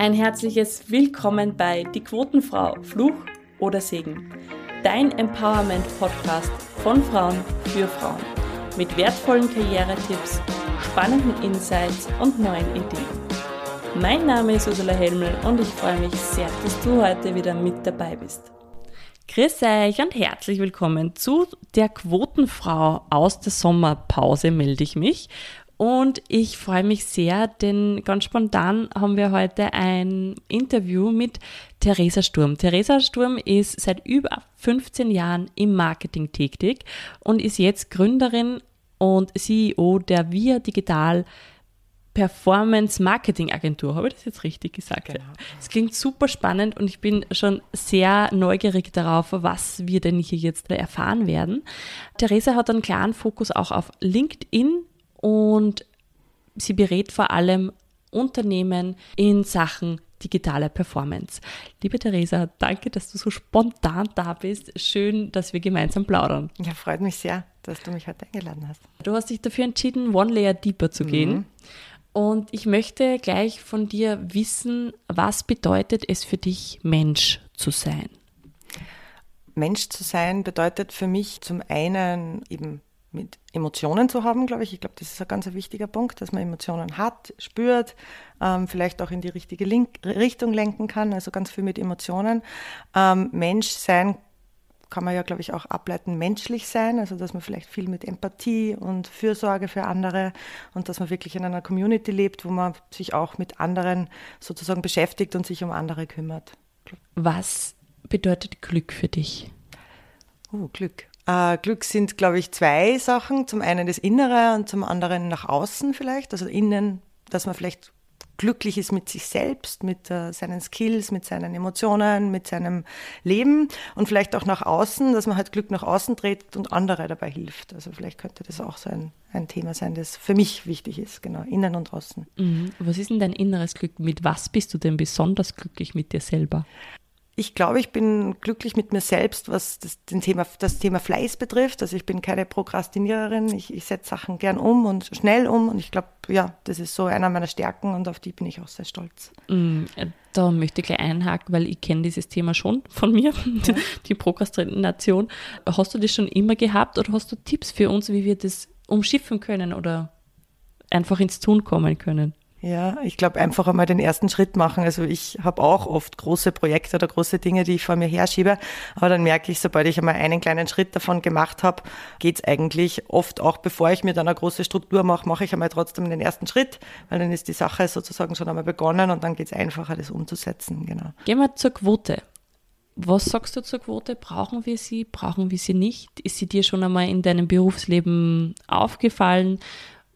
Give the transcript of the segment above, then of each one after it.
Ein herzliches Willkommen bei Die Quotenfrau, Fluch oder Segen. Dein Empowerment-Podcast von Frauen für Frauen. Mit wertvollen Karrieretipps, spannenden Insights und neuen Ideen. Mein Name ist Ursula Helmel und ich freue mich sehr, dass du heute wieder mit dabei bist. Grüß euch und herzlich willkommen zu der Quotenfrau aus der Sommerpause melde ich mich. Und ich freue mich sehr, denn ganz spontan haben wir heute ein Interview mit Theresa Sturm. Theresa Sturm ist seit über 15 Jahren im Marketing tätig und ist jetzt Gründerin und CEO der Via Digital Performance Marketing Agentur. Habe ich das jetzt richtig gesagt? Genau. Es klingt super spannend und ich bin schon sehr neugierig darauf, was wir denn hier jetzt erfahren werden. Theresa hat einen klaren Fokus auch auf LinkedIn und sie berät vor allem Unternehmen in Sachen digitale Performance. Liebe Theresa, danke, dass du so spontan da bist. Schön, dass wir gemeinsam plaudern. Ja, freut mich sehr, dass du mich heute eingeladen hast. Du hast dich dafür entschieden, One Layer Deeper zu gehen. Mhm. Und ich möchte gleich von dir wissen, was bedeutet es für dich, Mensch zu sein? Mensch zu sein bedeutet für mich zum einen eben mit Emotionen zu haben, glaube ich. Ich glaube, das ist ein ganz wichtiger Punkt, dass man Emotionen hat, spürt, ähm, vielleicht auch in die richtige Link Richtung lenken kann, also ganz viel mit Emotionen. Ähm, Mensch sein kann man ja, glaube ich, auch ableiten, menschlich sein, also dass man vielleicht viel mit Empathie und Fürsorge für andere und dass man wirklich in einer Community lebt, wo man sich auch mit anderen sozusagen beschäftigt und sich um andere kümmert. Was bedeutet Glück für dich? Oh, Glück. Äh, Glück sind, glaube ich, zwei Sachen. Zum einen das Innere und zum anderen nach außen vielleicht. Also innen, dass man vielleicht glücklich ist mit sich selbst, mit äh, seinen Skills, mit seinen Emotionen, mit seinem Leben und vielleicht auch nach außen, dass man halt Glück nach außen trägt und andere dabei hilft. Also vielleicht könnte das auch so ein, ein Thema sein, das für mich wichtig ist, genau, innen und außen. Mhm. Was ist denn dein inneres Glück? Mit was bist du denn besonders glücklich mit dir selber? Ich glaube, ich bin glücklich mit mir selbst, was das, den Thema, das Thema Fleiß betrifft. Also ich bin keine Prokrastiniererin. Ich, ich setze Sachen gern um und schnell um. Und ich glaube, ja, das ist so einer meiner Stärken und auf die bin ich auch sehr stolz. Mm, da möchte ich gleich einhaken, weil ich kenne dieses Thema schon von mir, ja. die Prokrastination. Hast du das schon immer gehabt oder hast du Tipps für uns, wie wir das umschiffen können oder einfach ins Tun kommen können? Ja, ich glaube einfach einmal den ersten Schritt machen. Also ich habe auch oft große Projekte oder große Dinge, die ich vor mir herschiebe. Aber dann merke ich, sobald ich einmal einen kleinen Schritt davon gemacht habe, geht's eigentlich oft auch, bevor ich mir dann eine große Struktur mache, mache ich einmal trotzdem den ersten Schritt, weil dann ist die Sache sozusagen schon einmal begonnen und dann geht's einfacher, das umzusetzen. Genau. Gehen wir zur Quote. Was sagst du zur Quote? Brauchen wir sie? Brauchen wir sie nicht? Ist sie dir schon einmal in deinem Berufsleben aufgefallen?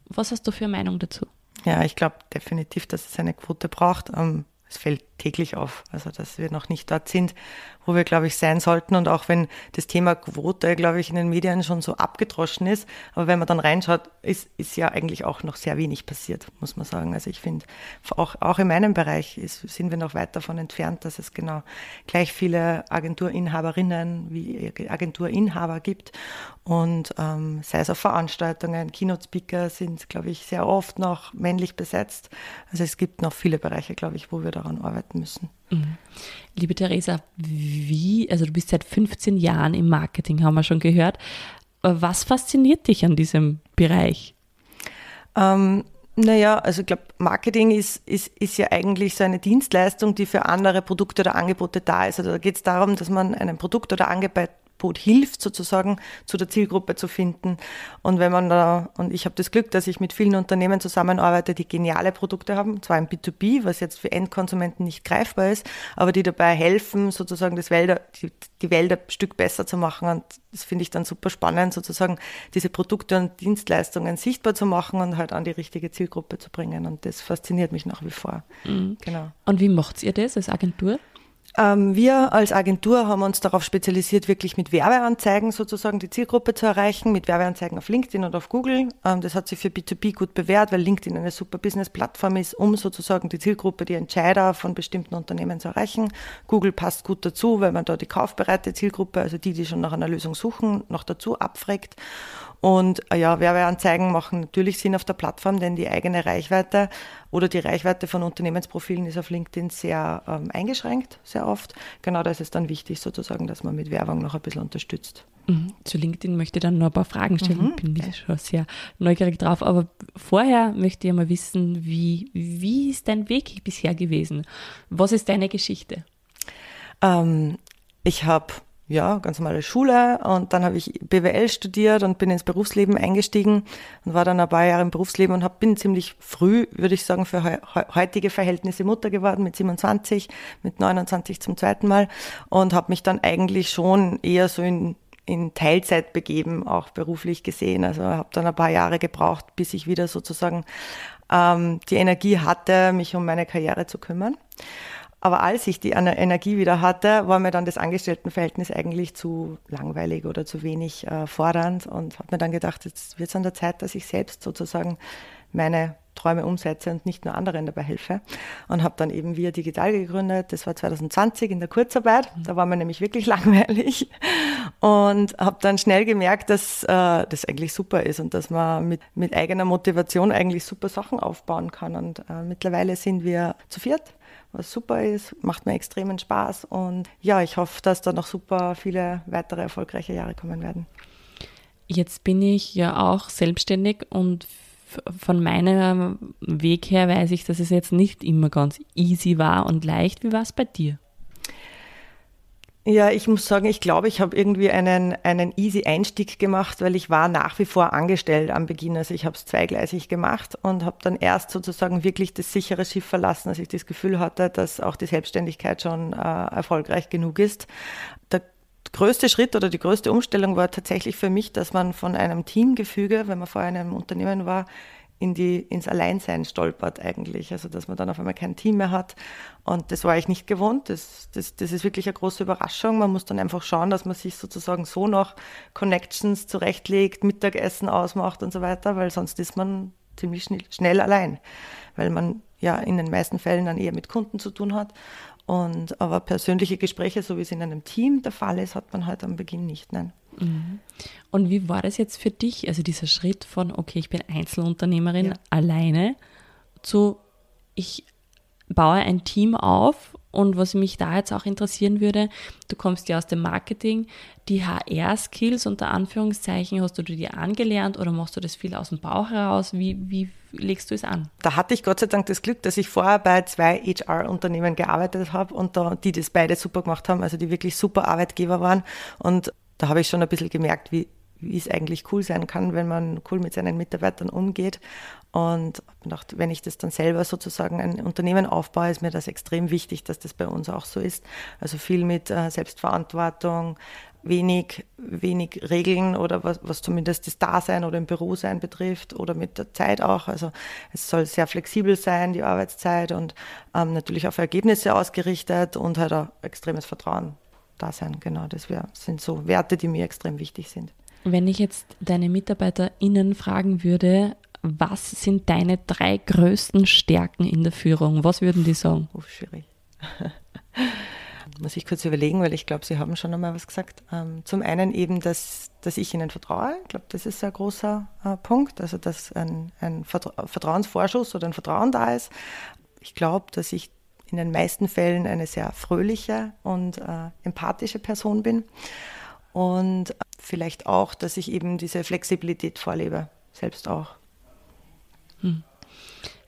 Was hast du für eine Meinung dazu? Ja, ich glaube definitiv, dass es eine Quote braucht. Ähm, es fällt täglich auf, also dass wir noch nicht dort sind, wo wir, glaube ich, sein sollten. Und auch wenn das Thema Quote, glaube ich, in den Medien schon so abgedroschen ist, aber wenn man dann reinschaut, ist, ist ja eigentlich auch noch sehr wenig passiert, muss man sagen. Also ich finde, auch, auch in meinem Bereich ist, sind wir noch weit davon entfernt, dass es genau gleich viele Agenturinhaberinnen wie Agenturinhaber gibt. Und ähm, sei es auf Veranstaltungen, Keynote-Speaker sind, glaube ich, sehr oft noch männlich besetzt. Also es gibt noch viele Bereiche, glaube ich, wo wir daran arbeiten müssen. Mhm. Liebe Theresa, wie, also du bist seit 15 Jahren im Marketing, haben wir schon gehört. Was fasziniert dich an diesem Bereich? Ähm, naja, also ich glaube, Marketing ist, ist, ist ja eigentlich so eine Dienstleistung, die für andere Produkte oder Angebote da ist. Also da geht es darum, dass man ein Produkt oder Angebot Angebot hilft, sozusagen zu der Zielgruppe zu finden. Und wenn man da, und ich habe das Glück, dass ich mit vielen Unternehmen zusammenarbeite, die geniale Produkte haben, zwar im B2B, was jetzt für Endkonsumenten nicht greifbar ist, aber die dabei helfen, sozusagen das Wälder, die, die Wälder ein Stück besser zu machen. Und das finde ich dann super spannend, sozusagen diese Produkte und Dienstleistungen sichtbar zu machen und halt an die richtige Zielgruppe zu bringen. Und das fasziniert mich nach wie vor. Mhm. Genau. Und wie macht ihr das als Agentur? Ähm, wir als Agentur haben uns darauf spezialisiert, wirklich mit Werbeanzeigen sozusagen die Zielgruppe zu erreichen, mit Werbeanzeigen auf LinkedIn und auf Google. Ähm, das hat sich für B2B gut bewährt, weil LinkedIn eine super Business-Plattform ist, um sozusagen die Zielgruppe, die Entscheider von bestimmten Unternehmen zu erreichen. Google passt gut dazu, weil man da die kaufbereite Zielgruppe, also die, die schon nach einer Lösung suchen, noch dazu abfragt. Und äh, ja, Werbeanzeigen machen natürlich Sinn auf der Plattform, denn die eigene Reichweite oder die Reichweite von Unternehmensprofilen ist auf LinkedIn sehr ähm, eingeschränkt, sehr oft. Genau da ist es dann wichtig sozusagen, dass man mit Werbung noch ein bisschen unterstützt. Mhm. Zu LinkedIn möchte ich dann noch ein paar Fragen stellen. Mhm. Bin okay. schon sehr neugierig drauf. Aber vorher möchte ich mal wissen, wie, wie ist dein Weg bisher gewesen? Was ist deine Geschichte? Ähm, ich habe ja, ganz normale Schule und dann habe ich BWL studiert und bin ins Berufsleben eingestiegen und war dann ein paar Jahre im Berufsleben und hab, bin ziemlich früh, würde ich sagen, für he heutige Verhältnisse Mutter geworden mit 27, mit 29 zum zweiten Mal und habe mich dann eigentlich schon eher so in, in Teilzeit begeben, auch beruflich gesehen. Also habe dann ein paar Jahre gebraucht, bis ich wieder sozusagen ähm, die Energie hatte, mich um meine Karriere zu kümmern. Aber als ich die Energie wieder hatte, war mir dann das Angestelltenverhältnis eigentlich zu langweilig oder zu wenig äh, fordernd und habe mir dann gedacht, jetzt wird es an der Zeit, dass ich selbst sozusagen meine Träume umsetze und nicht nur anderen dabei helfe. Und habe dann eben Via Digital gegründet. Das war 2020 in der Kurzarbeit. Da war mir nämlich wirklich langweilig. Und habe dann schnell gemerkt, dass äh, das eigentlich super ist und dass man mit, mit eigener Motivation eigentlich super Sachen aufbauen kann. Und äh, mittlerweile sind wir zu viert was super ist, macht mir extremen Spaß und ja, ich hoffe, dass da noch super viele weitere erfolgreiche Jahre kommen werden. Jetzt bin ich ja auch selbstständig und von meinem Weg her weiß ich, dass es jetzt nicht immer ganz easy war und leicht. Wie war es bei dir? Ja, ich muss sagen, ich glaube, ich habe irgendwie einen, einen easy Einstieg gemacht, weil ich war nach wie vor angestellt am Beginn. Also ich habe es zweigleisig gemacht und habe dann erst sozusagen wirklich das sichere Schiff verlassen, als ich das Gefühl hatte, dass auch die Selbstständigkeit schon äh, erfolgreich genug ist. Der größte Schritt oder die größte Umstellung war tatsächlich für mich, dass man von einem Teamgefüge, wenn man vorher in einem Unternehmen war, in die, ins Alleinsein stolpert eigentlich. Also dass man dann auf einmal kein Team mehr hat. Und das war ich nicht gewohnt. Das, das, das ist wirklich eine große Überraschung. Man muss dann einfach schauen, dass man sich sozusagen so noch Connections zurechtlegt, Mittagessen ausmacht und so weiter, weil sonst ist man ziemlich schnell, allein, weil man ja in den meisten Fällen dann eher mit Kunden zu tun hat. Und aber persönliche Gespräche, so wie es in einem Team der Fall ist, hat man halt am Beginn nicht. Nein. Und wie war das jetzt für dich, also dieser Schritt von, okay, ich bin Einzelunternehmerin ja. alleine, zu, ich baue ein Team auf und was mich da jetzt auch interessieren würde, du kommst ja aus dem Marketing, die HR-Skills unter Anführungszeichen, hast du dir angelernt oder machst du das viel aus dem Bauch heraus? Wie, wie legst du es an? Da hatte ich Gott sei Dank das Glück, dass ich vorher bei zwei HR-Unternehmen gearbeitet habe und da, die das beide super gemacht haben, also die wirklich super Arbeitgeber waren und da habe ich schon ein bisschen gemerkt, wie, wie es eigentlich cool sein kann, wenn man cool mit seinen Mitarbeitern umgeht. Und gedacht, wenn ich das dann selber sozusagen ein Unternehmen aufbaue, ist mir das extrem wichtig, dass das bei uns auch so ist. Also viel mit äh, Selbstverantwortung, wenig, wenig Regeln oder was, was zumindest das Dasein oder im Bürosein betrifft oder mit der Zeit auch. Also es soll sehr flexibel sein, die Arbeitszeit und ähm, natürlich auf Ergebnisse ausgerichtet und halt auch extremes Vertrauen da sein. Genau, das wär, sind so Werte, die mir extrem wichtig sind. Wenn ich jetzt deine MitarbeiterInnen fragen würde, was sind deine drei größten Stärken in der Führung? Was würden die sagen? Oh, schwierig. Muss ich kurz überlegen, weil ich glaube, Sie haben schon einmal was gesagt. Ähm, zum einen eben, dass, dass ich Ihnen vertraue. Ich glaube, das ist ein großer äh, Punkt. Also, dass ein, ein Vertrauensvorschuss oder ein Vertrauen da ist. Ich glaube, dass ich in den meisten Fällen eine sehr fröhliche und äh, empathische Person bin. Und vielleicht auch, dass ich eben diese Flexibilität vorlebe, selbst auch. Hm.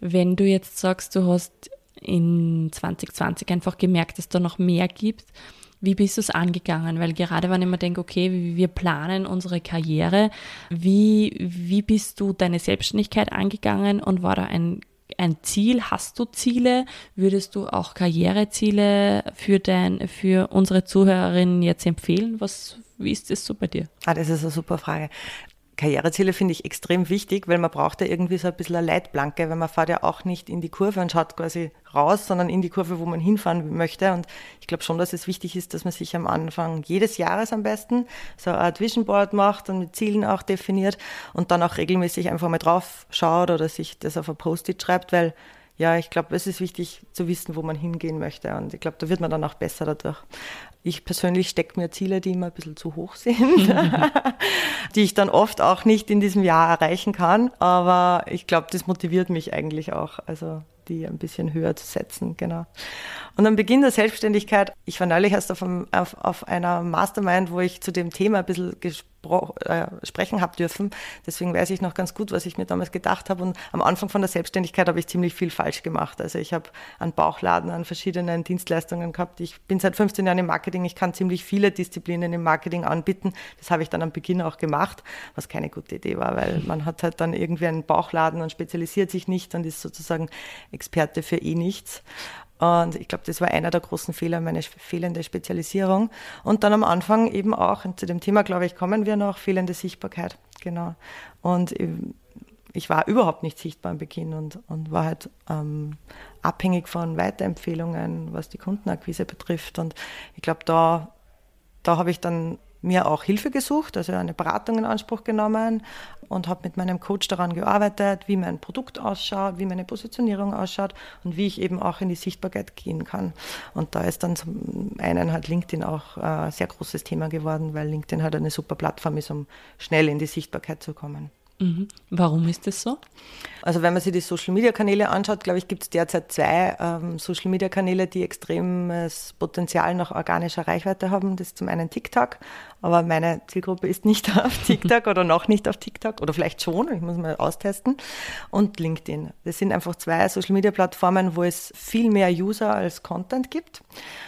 Wenn du jetzt sagst, du hast in 2020 einfach gemerkt, dass da noch mehr gibt, wie bist du es angegangen? Weil gerade wenn ich mir denke, okay, wir planen unsere Karriere, wie, wie bist du deine Selbstständigkeit angegangen und war da ein ein Ziel? Hast du Ziele? Würdest du auch Karriereziele für, dein, für unsere Zuhörerinnen jetzt empfehlen? Was, wie ist das so bei dir? Ah, das ist eine super Frage. Karriereziele finde ich extrem wichtig, weil man braucht ja irgendwie so ein bisschen eine Leitplanke, weil man fährt ja auch nicht in die Kurve und schaut quasi raus, sondern in die Kurve, wo man hinfahren möchte. Und ich glaube schon, dass es wichtig ist, dass man sich am Anfang jedes Jahres am besten so ein Vision Board macht und mit Zielen auch definiert und dann auch regelmäßig einfach mal drauf schaut oder sich das auf ein Post-it schreibt, weil ja, ich glaube, es ist wichtig zu wissen, wo man hingehen möchte. Und ich glaube, da wird man dann auch besser dadurch. Ich persönlich stecke mir Ziele, die immer ein bisschen zu hoch sind, die ich dann oft auch nicht in diesem Jahr erreichen kann. Aber ich glaube, das motiviert mich eigentlich auch. Also die ein bisschen höher zu setzen, genau. Und am Beginn der Selbstständigkeit, ich war neulich erst auf, einem, auf, auf einer Mastermind, wo ich zu dem Thema ein bisschen gesprochen äh, sprechen habe dürfen. Deswegen weiß ich noch ganz gut, was ich mir damals gedacht habe. Und am Anfang von der Selbstständigkeit habe ich ziemlich viel falsch gemacht. Also ich habe einen Bauchladen an verschiedenen Dienstleistungen gehabt. Ich bin seit 15 Jahren im Marketing. Ich kann ziemlich viele Disziplinen im Marketing anbieten. Das habe ich dann am Beginn auch gemacht, was keine gute Idee war, weil man hat halt dann irgendwie einen Bauchladen und spezialisiert sich nicht und ist sozusagen Experte für eh nichts. Und ich glaube, das war einer der großen Fehler, meine fehlende Spezialisierung. Und dann am Anfang eben auch, und zu dem Thema, glaube ich, kommen wir noch, fehlende Sichtbarkeit. Genau. Und ich war überhaupt nicht sichtbar am Beginn und, und war halt ähm, abhängig von Weiterempfehlungen, was die Kundenakquise betrifft. Und ich glaube, da, da habe ich dann mir auch Hilfe gesucht, also eine Beratung in Anspruch genommen und habe mit meinem Coach daran gearbeitet, wie mein Produkt ausschaut, wie meine Positionierung ausschaut und wie ich eben auch in die Sichtbarkeit gehen kann. Und da ist dann zum einen halt LinkedIn auch ein sehr großes Thema geworden, weil LinkedIn halt eine super Plattform ist, um schnell in die Sichtbarkeit zu kommen. Mhm. Warum ist das so? Also wenn man sich die Social-Media-Kanäle anschaut, glaube ich, gibt es derzeit zwei ähm, Social-Media-Kanäle, die extremes Potenzial nach organischer Reichweite haben. Das ist zum einen TikTok, aber meine Zielgruppe ist nicht auf TikTok oder noch nicht auf TikTok oder vielleicht schon, ich muss mal austesten. Und LinkedIn. Das sind einfach zwei Social-Media-Plattformen, wo es viel mehr User als Content gibt.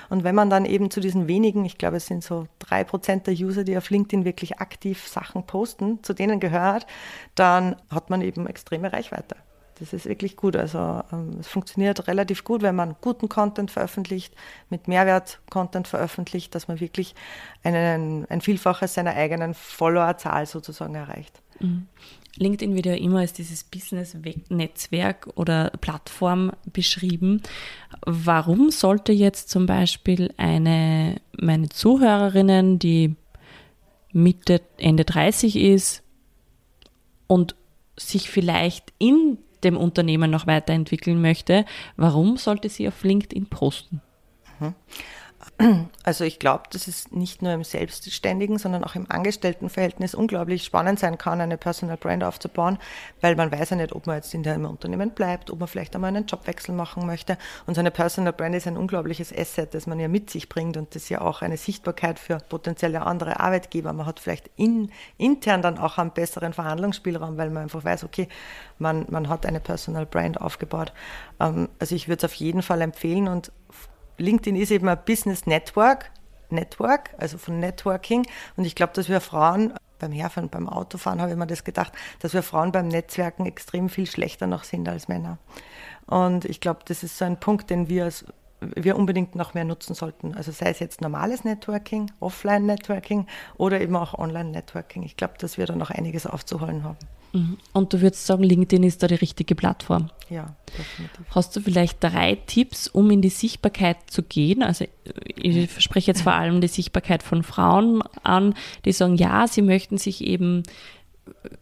Und wenn man dann eben zu diesen wenigen, ich glaube, es sind so drei Prozent der User, die auf LinkedIn wirklich aktiv Sachen posten, zu denen gehört, dann hat man eben extreme Reichweite. Das ist wirklich gut. Also ähm, es funktioniert relativ gut, wenn man guten Content veröffentlicht, mit Mehrwert-Content veröffentlicht, dass man wirklich einen, ein Vielfaches seiner eigenen Followerzahl sozusagen erreicht. Mhm. LinkedIn wird ja immer als dieses Business-Netzwerk oder Plattform beschrieben. Warum sollte jetzt zum Beispiel eine, meine Zuhörerinnen, die Mitte, Ende 30 ist und sich vielleicht in dem Unternehmen noch weiterentwickeln möchte, warum sollte sie auf LinkedIn posten? Mhm. Also ich glaube, dass es nicht nur im Selbstständigen, sondern auch im Angestelltenverhältnis unglaublich spannend sein kann, eine Personal Brand aufzubauen, weil man weiß ja nicht, ob man jetzt in dem Unternehmen bleibt, ob man vielleicht einmal einen Jobwechsel machen möchte. Und so eine Personal Brand ist ein unglaubliches Asset, das man ja mit sich bringt und das ja auch eine Sichtbarkeit für potenzielle andere Arbeitgeber. Man hat vielleicht in, intern dann auch einen besseren Verhandlungsspielraum, weil man einfach weiß, okay, man, man hat eine Personal Brand aufgebaut. Ähm, also ich würde es auf jeden Fall empfehlen und LinkedIn ist eben ein Business Network, Network, also von Networking. Und ich glaube, dass wir Frauen beim Herfahren, beim Autofahren habe ich mir das gedacht, dass wir Frauen beim Netzwerken extrem viel schlechter noch sind als Männer. Und ich glaube, das ist so ein Punkt, den wir, wir unbedingt noch mehr nutzen sollten. Also sei es jetzt normales Networking, Offline-Networking oder eben auch Online-Networking. Ich glaube, dass wir da noch einiges aufzuholen haben. Mhm. Und du würdest sagen, LinkedIn ist da die richtige Plattform. Ja, definitiv. Hast du vielleicht drei Tipps, um in die Sichtbarkeit zu gehen? Also ich spreche jetzt vor allem die Sichtbarkeit von Frauen an, die sagen, ja, sie möchten sich eben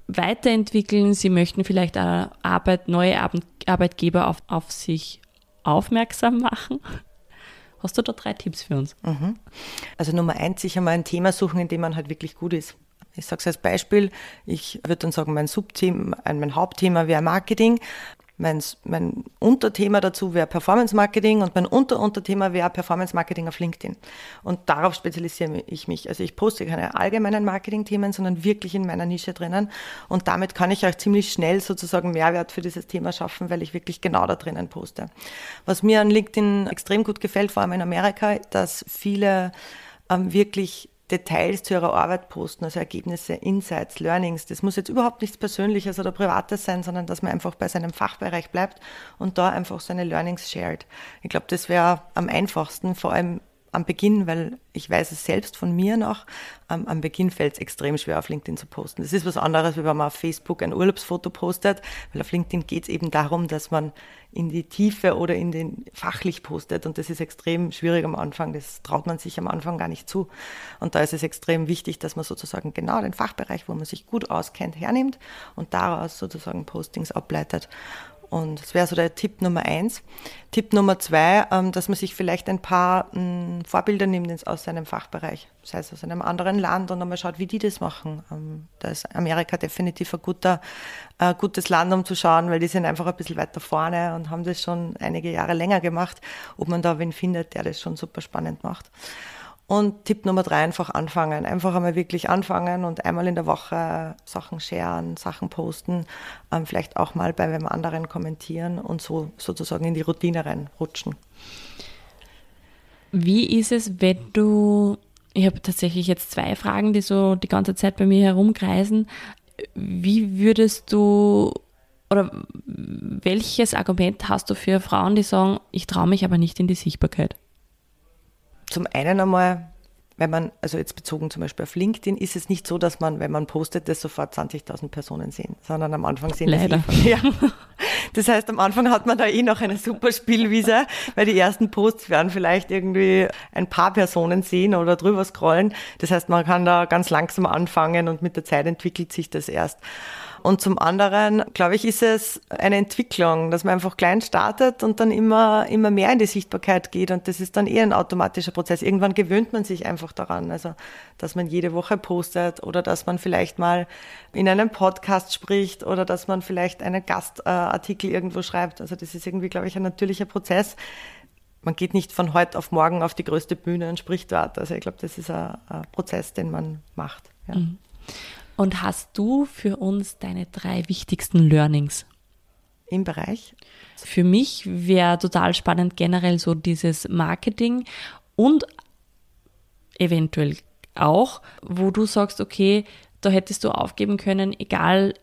weiterentwickeln, sie möchten vielleicht Arbeit, neue Arbeitgeber auf, auf sich aufmerksam machen. Hast du da drei Tipps für uns? Mhm. Also Nummer eins, sich einmal ein Thema suchen, in dem man halt wirklich gut ist. Ich sage es als Beispiel, ich würde dann sagen, mein Subthema, mein Hauptthema wäre Marketing. Mein, mein Unterthema dazu wäre Performance Marketing und mein Unterunterthema wäre Performance Marketing auf LinkedIn. Und darauf spezialisiere ich mich. Also ich poste keine allgemeinen Marketing-Themen, sondern wirklich in meiner Nische drinnen. Und damit kann ich auch ziemlich schnell sozusagen Mehrwert für dieses Thema schaffen, weil ich wirklich genau da drinnen poste. Was mir an LinkedIn extrem gut gefällt, vor allem in Amerika, dass viele ähm, wirklich Details zu ihrer Arbeit posten, also Ergebnisse, Insights, Learnings. Das muss jetzt überhaupt nichts Persönliches oder Privates sein, sondern dass man einfach bei seinem Fachbereich bleibt und da einfach seine Learnings shared. Ich glaube, das wäre am einfachsten, vor allem am Beginn, weil ich weiß es selbst von mir noch, am, am Beginn fällt es extrem schwer, auf LinkedIn zu posten. Das ist was anderes, wie wenn man auf Facebook ein Urlaubsfoto postet, weil auf LinkedIn geht es eben darum, dass man in die Tiefe oder in den fachlich postet und das ist extrem schwierig am Anfang. Das traut man sich am Anfang gar nicht zu. Und da ist es extrem wichtig, dass man sozusagen genau den Fachbereich, wo man sich gut auskennt, hernimmt und daraus sozusagen Postings ableitet. Und das wäre so der Tipp Nummer eins. Tipp Nummer zwei, ähm, dass man sich vielleicht ein paar ähm, Vorbilder nimmt aus seinem Fachbereich, sei es aus einem anderen Land und einmal schaut, wie die das machen. Ähm, da ist Amerika definitiv ein guter, äh, gutes Land, um zu schauen, weil die sind einfach ein bisschen weiter vorne und haben das schon einige Jahre länger gemacht. Ob man da wen findet, der das schon super spannend macht. Und Tipp Nummer drei, einfach anfangen. Einfach einmal wirklich anfangen und einmal in der Woche Sachen sharen, Sachen posten, ähm, vielleicht auch mal bei wem anderen kommentieren und so sozusagen in die Routine reinrutschen. Wie ist es, wenn du, ich habe tatsächlich jetzt zwei Fragen, die so die ganze Zeit bei mir herumkreisen. Wie würdest du oder welches Argument hast du für Frauen, die sagen, ich traue mich aber nicht in die Sichtbarkeit? Zum einen einmal, wenn man, also jetzt bezogen zum Beispiel auf LinkedIn, ist es nicht so, dass man, wenn man postet, das sofort 20.000 Personen sehen, sondern am Anfang sehen Leider. das eh, ja. Das heißt, am Anfang hat man da eh noch eine super Spielwiese, weil die ersten Posts werden vielleicht irgendwie ein paar Personen sehen oder drüber scrollen. Das heißt, man kann da ganz langsam anfangen und mit der Zeit entwickelt sich das erst. Und zum anderen, glaube ich, ist es eine Entwicklung, dass man einfach klein startet und dann immer, immer mehr in die Sichtbarkeit geht. Und das ist dann eher ein automatischer Prozess. Irgendwann gewöhnt man sich einfach daran. Also, dass man jede Woche postet oder dass man vielleicht mal in einem Podcast spricht oder dass man vielleicht einen Gastartikel irgendwo schreibt. Also, das ist irgendwie, glaube ich, ein natürlicher Prozess man geht nicht von heute auf morgen auf die größte Bühne und spricht dort. Also ich glaube, das ist ein, ein, Prozess, den man macht. Ja. Und hast du für uns deine drei wichtigsten Learnings? Im Bereich? Für mich wäre total spannend generell so dieses Marketing und eventuell auch, wo du sagst, okay, da hättest du aufgeben können, egal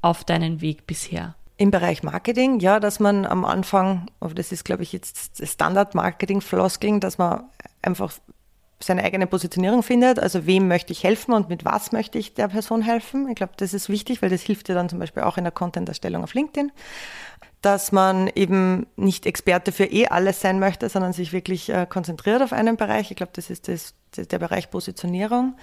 auf deinen Weg bisher. Im Bereich Marketing, ja, dass man am Anfang, aber das ist, glaube ich, jetzt Standard-Marketing-Floskeln, dass man einfach seine eigene Positionierung findet, also wem möchte ich helfen und mit was möchte ich der Person helfen. Ich glaube, das ist wichtig, weil das hilft dir dann zum Beispiel auch in der Content-Erstellung auf LinkedIn, dass man eben nicht Experte für eh alles sein möchte, sondern sich wirklich äh, konzentriert auf einen Bereich. Ich glaube, das ist das, der Bereich Positionierung,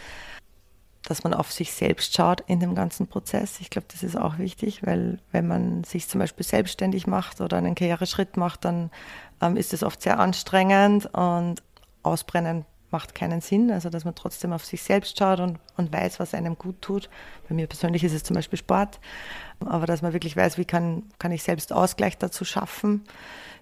dass man auf sich selbst schaut in dem ganzen Prozess. Ich glaube, das ist auch wichtig, weil wenn man sich zum Beispiel selbstständig macht oder einen Karriereschritt macht, dann ähm, ist es oft sehr anstrengend und ausbrennen macht keinen Sinn. Also, dass man trotzdem auf sich selbst schaut und, und weiß, was einem gut tut. Bei mir persönlich ist es zum Beispiel Sport. Aber dass man wirklich weiß, wie kann, kann ich selbst Ausgleich dazu schaffen.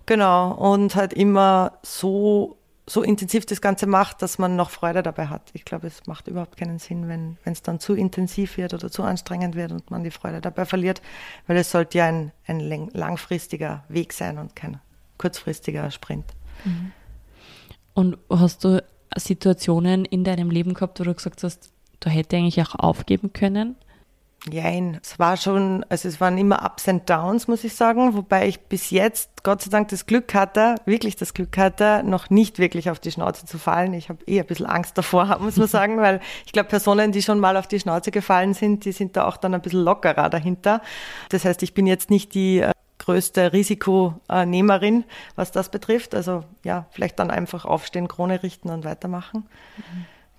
Genau. Und halt immer so, so intensiv das Ganze macht, dass man noch Freude dabei hat. Ich glaube, es macht überhaupt keinen Sinn, wenn es dann zu intensiv wird oder zu anstrengend wird und man die Freude dabei verliert, weil es sollte ja ein, ein langfristiger Weg sein und kein kurzfristiger Sprint. Mhm. Und hast du Situationen in deinem Leben gehabt, wo du gesagt hast, du hätte eigentlich auch aufgeben können? Nein, es war schon, also es waren immer Ups and Downs, muss ich sagen, wobei ich bis jetzt Gott sei Dank das Glück hatte, wirklich das Glück hatte, noch nicht wirklich auf die Schnauze zu fallen. Ich habe eh ein bisschen Angst davor, muss man sagen, weil ich glaube, Personen, die schon mal auf die Schnauze gefallen sind, die sind da auch dann ein bisschen lockerer dahinter. Das heißt, ich bin jetzt nicht die äh, größte Risikonehmerin, was das betrifft. Also ja, vielleicht dann einfach aufstehen, Krone richten und weitermachen.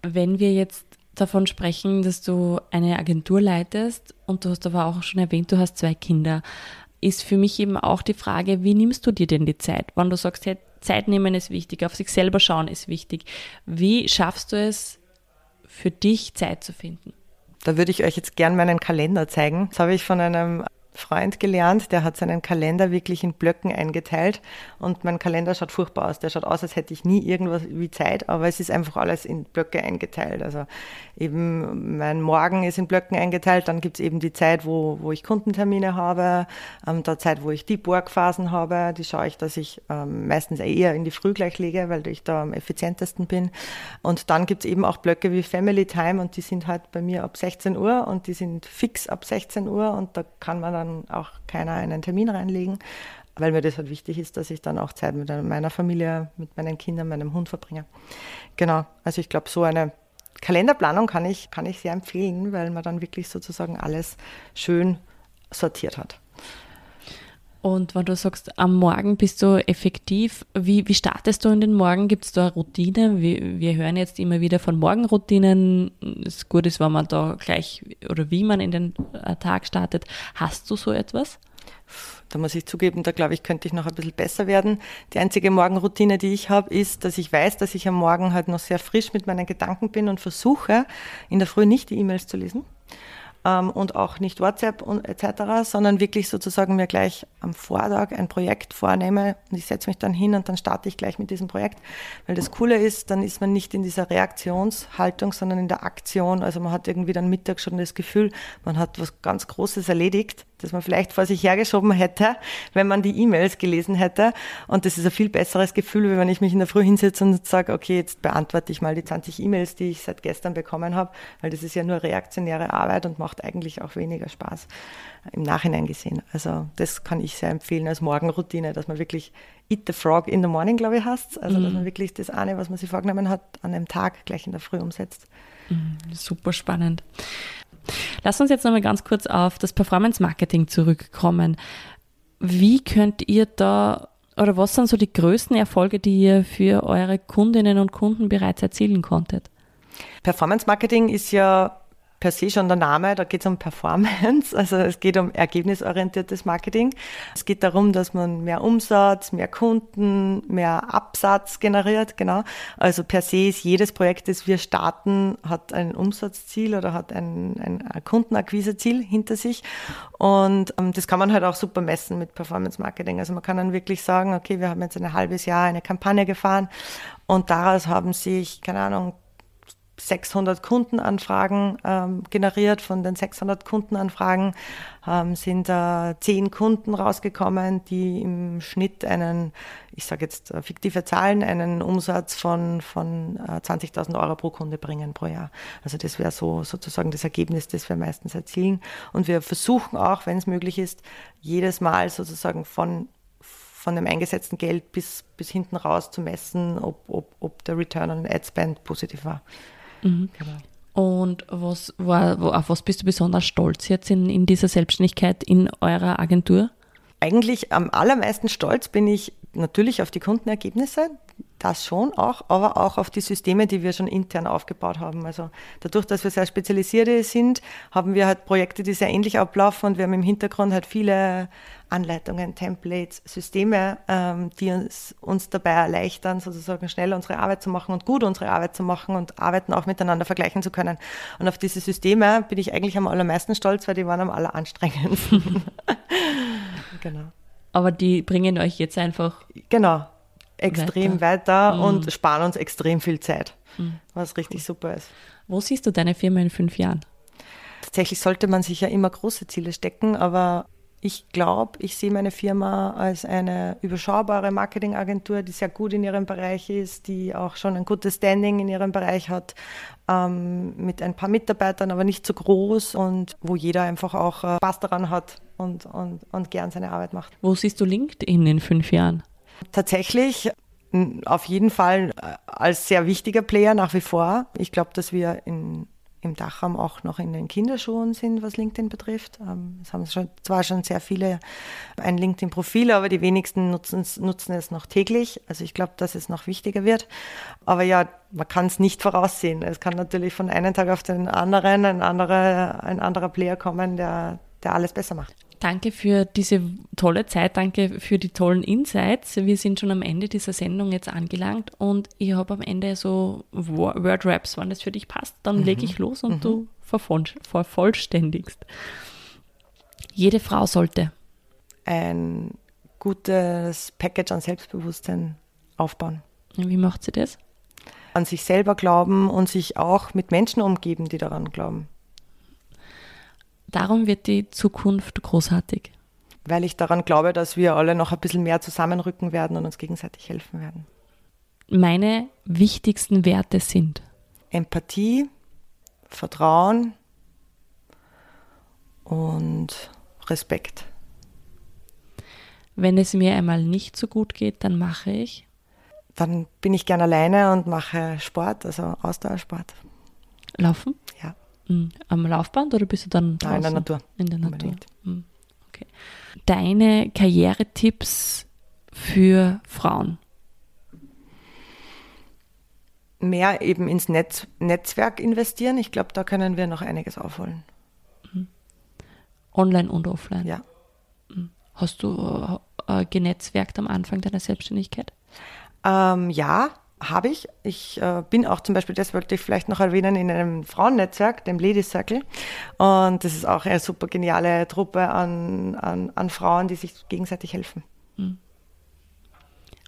Wenn wir jetzt davon sprechen, dass du eine Agentur leitest und du hast aber auch schon erwähnt, du hast zwei Kinder, ist für mich eben auch die Frage, wie nimmst du dir denn die Zeit? Wenn du sagst, hey, Zeit nehmen ist wichtig, auf sich selber schauen ist wichtig. Wie schaffst du es für dich, Zeit zu finden? Da würde ich euch jetzt gern meinen Kalender zeigen. Das habe ich von einem Freund gelernt, der hat seinen Kalender wirklich in Blöcken eingeteilt und mein Kalender schaut furchtbar aus. Der schaut aus, als hätte ich nie irgendwas wie Zeit, aber es ist einfach alles in Blöcke eingeteilt. Also eben mein Morgen ist in Blöcken eingeteilt, dann gibt es eben die Zeit, wo, wo ich Kundentermine habe, ähm, der Zeit, wo ich Deep Work Phasen habe, die schaue ich, dass ich ähm, meistens eher in die Früh gleich lege, weil ich da am effizientesten bin. Und dann gibt es eben auch Blöcke wie Family Time und die sind halt bei mir ab 16 Uhr und die sind fix ab 16 Uhr und da kann man dann dann auch keiner einen Termin reinlegen, weil mir das halt wichtig ist, dass ich dann auch Zeit mit meiner Familie, mit meinen Kindern, meinem Hund verbringe. Genau, also ich glaube, so eine Kalenderplanung kann ich, kann ich sehr empfehlen, weil man dann wirklich sozusagen alles schön sortiert hat. Und wenn du sagst, am Morgen bist du effektiv, wie, wie startest du in den Morgen? Gibt es da Routine? Wir, wir hören jetzt immer wieder von Morgenroutinen. Es gut ist, wenn man da gleich oder wie man in den äh, Tag startet. Hast du so etwas? da muss ich zugeben, da glaube ich, könnte ich noch ein bisschen besser werden. Die einzige Morgenroutine, die ich habe, ist, dass ich weiß, dass ich am Morgen halt noch sehr frisch mit meinen Gedanken bin und versuche, in der Früh nicht die E-Mails zu lesen ähm, und auch nicht WhatsApp und etc., sondern wirklich sozusagen mir gleich am Vortag ein Projekt vornehme und ich setze mich dann hin und dann starte ich gleich mit diesem Projekt. Weil das Coole ist, dann ist man nicht in dieser Reaktionshaltung, sondern in der Aktion. Also man hat irgendwie dann Mittag schon das Gefühl, man hat was ganz Großes erledigt das man vielleicht vor sich hergeschoben hätte, wenn man die E-Mails gelesen hätte. Und das ist ein viel besseres Gefühl, wenn ich mich in der Früh hinsetze und sage, okay, jetzt beantworte ich mal die 20 E-Mails, die ich seit gestern bekommen habe, weil das ist ja nur reaktionäre Arbeit und macht eigentlich auch weniger Spaß im Nachhinein gesehen. Also das kann ich sehr empfehlen als Morgenroutine, dass man wirklich Eat the Frog in the Morning, glaube ich, heißt Also, dass mhm. man wirklich das eine, was man sich vorgenommen hat, an einem Tag gleich in der Früh umsetzt. Mhm, super spannend. Lass uns jetzt nochmal ganz kurz auf das Performance Marketing zurückkommen. Wie könnt ihr da oder was sind so die größten Erfolge, die ihr für eure Kundinnen und Kunden bereits erzielen konntet? Performance Marketing ist ja per se schon der Name, da geht es um Performance, also es geht um ergebnisorientiertes Marketing. Es geht darum, dass man mehr Umsatz, mehr Kunden, mehr Absatz generiert, genau. Also per se ist jedes Projekt, das wir starten, hat ein Umsatzziel oder hat ein, ein Kundenakquiseziel hinter sich und ähm, das kann man halt auch super messen mit Performance Marketing. Also man kann dann wirklich sagen, okay, wir haben jetzt ein halbes Jahr eine Kampagne gefahren und daraus haben sich, keine Ahnung, 600 Kundenanfragen ähm, generiert. Von den 600 Kundenanfragen ähm, sind äh, 10 Kunden rausgekommen, die im Schnitt einen, ich sage jetzt äh, fiktive Zahlen, einen Umsatz von, von äh, 20.000 Euro pro Kunde bringen pro Jahr. Also das wäre so sozusagen das Ergebnis, das wir meistens erzielen. Und wir versuchen auch, wenn es möglich ist, jedes Mal sozusagen von von dem eingesetzten Geld bis, bis hinten raus zu messen, ob, ob, ob der Return on Ad Spend positiv war. Mhm. Und was war, auf was bist du besonders stolz jetzt in, in dieser Selbstständigkeit in eurer Agentur? Eigentlich am allermeisten stolz bin ich natürlich auf die Kundenergebnisse, das schon auch, aber auch auf die Systeme, die wir schon intern aufgebaut haben. Also dadurch, dass wir sehr spezialisiert sind, haben wir halt Projekte, die sehr ähnlich ablaufen und wir haben im Hintergrund halt viele Anleitungen, Templates, Systeme, ähm, die uns, uns dabei erleichtern, sozusagen schnell unsere Arbeit zu machen und gut unsere Arbeit zu machen und Arbeiten auch miteinander vergleichen zu können. Und auf diese Systeme bin ich eigentlich am allermeisten stolz, weil die waren am alleranstrengendsten. genau. Aber die bringen euch jetzt einfach. Genau extrem weiter, weiter mhm. und sparen uns extrem viel Zeit, mhm. was richtig cool. super ist. Wo siehst du deine Firma in fünf Jahren? Tatsächlich sollte man sich ja immer große Ziele stecken, aber ich glaube, ich sehe meine Firma als eine überschaubare Marketingagentur, die sehr gut in ihrem Bereich ist, die auch schon ein gutes Standing in ihrem Bereich hat, ähm, mit ein paar Mitarbeitern, aber nicht zu so groß und wo jeder einfach auch äh, Spaß daran hat und, und, und gern seine Arbeit macht. Wo siehst du LinkedIn in fünf Jahren? Tatsächlich auf jeden Fall äh, als sehr wichtiger Player nach wie vor. Ich glaube, dass wir in, im Dachraum auch noch in den Kinderschuhen sind, was LinkedIn betrifft. Ähm, es haben schon, zwar schon sehr viele ein LinkedIn-Profil, aber die wenigsten nutzen, nutzen es noch täglich. Also ich glaube, dass es noch wichtiger wird. Aber ja, man kann es nicht voraussehen. Es kann natürlich von einem Tag auf den anderen ein anderer, ein anderer Player kommen, der, der alles besser macht. Danke für diese tolle Zeit, danke für die tollen Insights. Wir sind schon am Ende dieser Sendung jetzt angelangt und ich habe am Ende so Word-Raps, wann das für dich passt, dann mhm. lege ich los und mhm. du vervollständigst. Jede Frau sollte ein gutes Package an Selbstbewusstsein aufbauen. Wie macht sie das? An sich selber glauben und sich auch mit Menschen umgeben, die daran glauben. Darum wird die Zukunft großartig. Weil ich daran glaube, dass wir alle noch ein bisschen mehr zusammenrücken werden und uns gegenseitig helfen werden. Meine wichtigsten Werte sind Empathie, Vertrauen und Respekt. Wenn es mir einmal nicht so gut geht, dann mache ich. Dann bin ich gern alleine und mache Sport, also Ausdauersport. Laufen? Ja. Mhm. Am Laufband oder bist du dann draußen? Nein, in der Natur. In der Natur. Mhm. Okay. Deine Karrieretipps für Frauen? Mehr eben ins Netz, Netzwerk investieren. Ich glaube, da können wir noch einiges aufholen. Mhm. Online und offline? Ja. Mhm. Hast du äh, genetzwerkt am Anfang deiner Selbstständigkeit? Ähm, ja, habe ich. Ich äh, bin auch zum Beispiel, das wollte ich vielleicht noch erwähnen, in einem Frauennetzwerk, dem Ladies Circle. Und das ist auch eine super geniale Truppe an, an, an Frauen, die sich gegenseitig helfen. Mhm.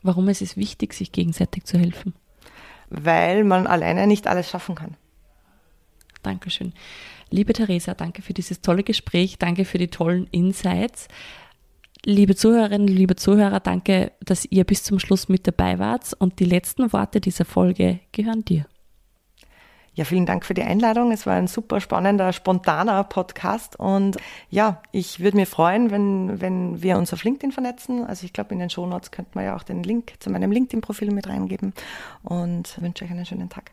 Warum ist es wichtig, sich gegenseitig zu helfen? Weil man alleine nicht alles schaffen kann. Dankeschön. Liebe Theresa, danke für dieses tolle Gespräch, danke für die tollen Insights. Liebe Zuhörerinnen, liebe Zuhörer, danke, dass ihr bis zum Schluss mit dabei wart und die letzten Worte dieser Folge gehören dir. Ja, vielen Dank für die Einladung. Es war ein super spannender, spontaner Podcast. Und ja, ich würde mir freuen, wenn, wenn wir uns auf LinkedIn vernetzen. Also ich glaube, in den Shownotes könnte man ja auch den Link zu meinem LinkedIn-Profil mit reingeben. Und wünsche euch einen schönen Tag.